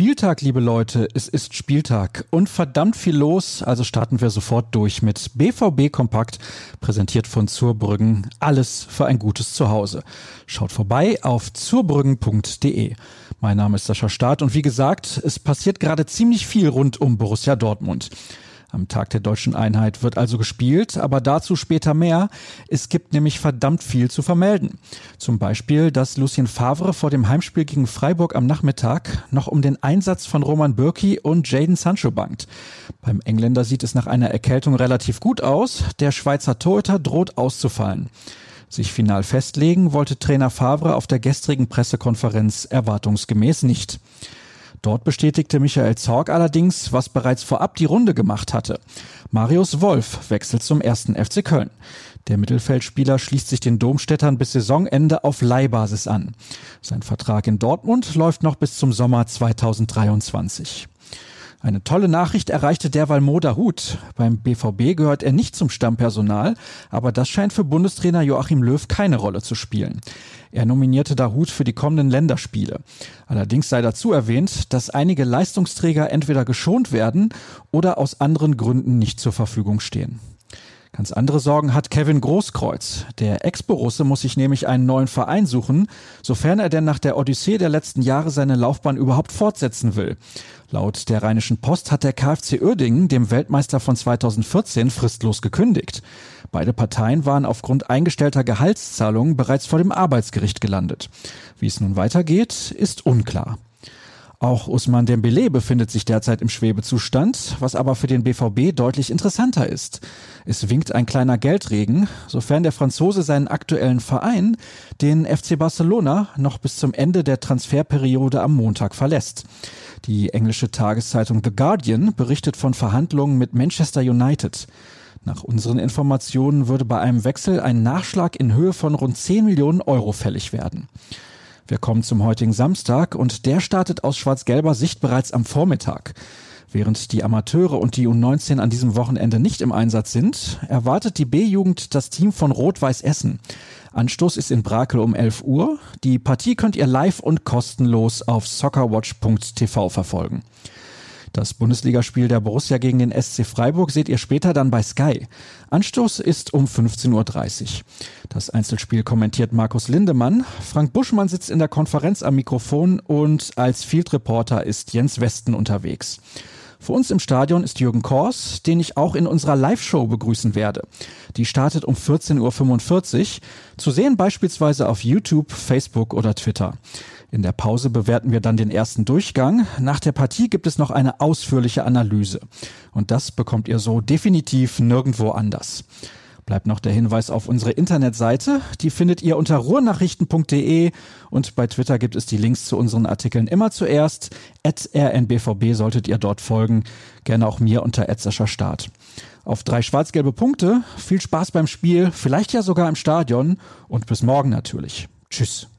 Spieltag, liebe Leute. Es ist Spieltag und verdammt viel los. Also starten wir sofort durch mit BVB Kompakt, präsentiert von Zurbrüggen. Alles für ein gutes Zuhause. Schaut vorbei auf zurbrüggen.de. Mein Name ist Sascha Staat und wie gesagt, es passiert gerade ziemlich viel rund um Borussia Dortmund. Am Tag der deutschen Einheit wird also gespielt, aber dazu später mehr. Es gibt nämlich verdammt viel zu vermelden. Zum Beispiel, dass Lucien Favre vor dem Heimspiel gegen Freiburg am Nachmittag noch um den Einsatz von Roman Bürki und Jaden Sancho bangt. Beim Engländer sieht es nach einer Erkältung relativ gut aus. Der Schweizer Torhüter droht auszufallen. Sich final festlegen wollte Trainer Favre auf der gestrigen Pressekonferenz erwartungsgemäß nicht. Dort bestätigte Michael Zorg allerdings, was bereits vorab die Runde gemacht hatte. Marius Wolf wechselt zum ersten FC Köln. Der Mittelfeldspieler schließt sich den Domstädtern bis Saisonende auf Leihbasis an. Sein Vertrag in Dortmund läuft noch bis zum Sommer 2023. Eine tolle Nachricht erreichte derweil Moda Hut. Beim BVB gehört er nicht zum Stammpersonal, aber das scheint für Bundestrainer Joachim Löw keine Rolle zu spielen. Er nominierte Dahut für die kommenden Länderspiele. Allerdings sei dazu erwähnt, dass einige Leistungsträger entweder geschont werden oder aus anderen Gründen nicht zur Verfügung stehen. Ganz andere Sorgen hat Kevin Großkreuz. Der Ex-Borusse muss sich nämlich einen neuen Verein suchen, sofern er denn nach der Odyssee der letzten Jahre seine Laufbahn überhaupt fortsetzen will. Laut der Rheinischen Post hat der KfC Uerdingen dem Weltmeister von 2014 fristlos gekündigt. Beide Parteien waren aufgrund eingestellter Gehaltszahlungen bereits vor dem Arbeitsgericht gelandet. Wie es nun weitergeht, ist unklar. Auch Usman Dembele befindet sich derzeit im Schwebezustand, was aber für den BVB deutlich interessanter ist. Es winkt ein kleiner Geldregen, sofern der Franzose seinen aktuellen Verein, den FC Barcelona, noch bis zum Ende der Transferperiode am Montag verlässt. Die englische Tageszeitung The Guardian berichtet von Verhandlungen mit Manchester United. Nach unseren Informationen würde bei einem Wechsel ein Nachschlag in Höhe von rund 10 Millionen Euro fällig werden. Wir kommen zum heutigen Samstag und der startet aus schwarz-gelber Sicht bereits am Vormittag. Während die Amateure und die U19 an diesem Wochenende nicht im Einsatz sind, erwartet die B-Jugend das Team von Rot-Weiß Essen. Anstoß ist in Brakel um 11 Uhr. Die Partie könnt ihr live und kostenlos auf soccerwatch.tv verfolgen. Das Bundesligaspiel der Borussia gegen den SC Freiburg seht ihr später dann bei Sky. Anstoß ist um 15.30 Uhr. Das Einzelspiel kommentiert Markus Lindemann. Frank Buschmann sitzt in der Konferenz am Mikrofon und als Field Reporter ist Jens Westen unterwegs. Für uns im Stadion ist Jürgen Kors, den ich auch in unserer Live-Show begrüßen werde. Die startet um 14.45 Uhr. Zu sehen beispielsweise auf YouTube, Facebook oder Twitter. In der Pause bewerten wir dann den ersten Durchgang. Nach der Partie gibt es noch eine ausführliche Analyse. Und das bekommt ihr so definitiv nirgendwo anders. Bleibt noch der Hinweis auf unsere Internetseite. Die findet ihr unter ruhrnachrichten.de und bei Twitter gibt es die Links zu unseren Artikeln immer zuerst. At rnbvb solltet ihr dort folgen. Gerne auch mir unter Start. Auf drei schwarz-gelbe Punkte. Viel Spaß beim Spiel, vielleicht ja sogar im Stadion und bis morgen natürlich. Tschüss.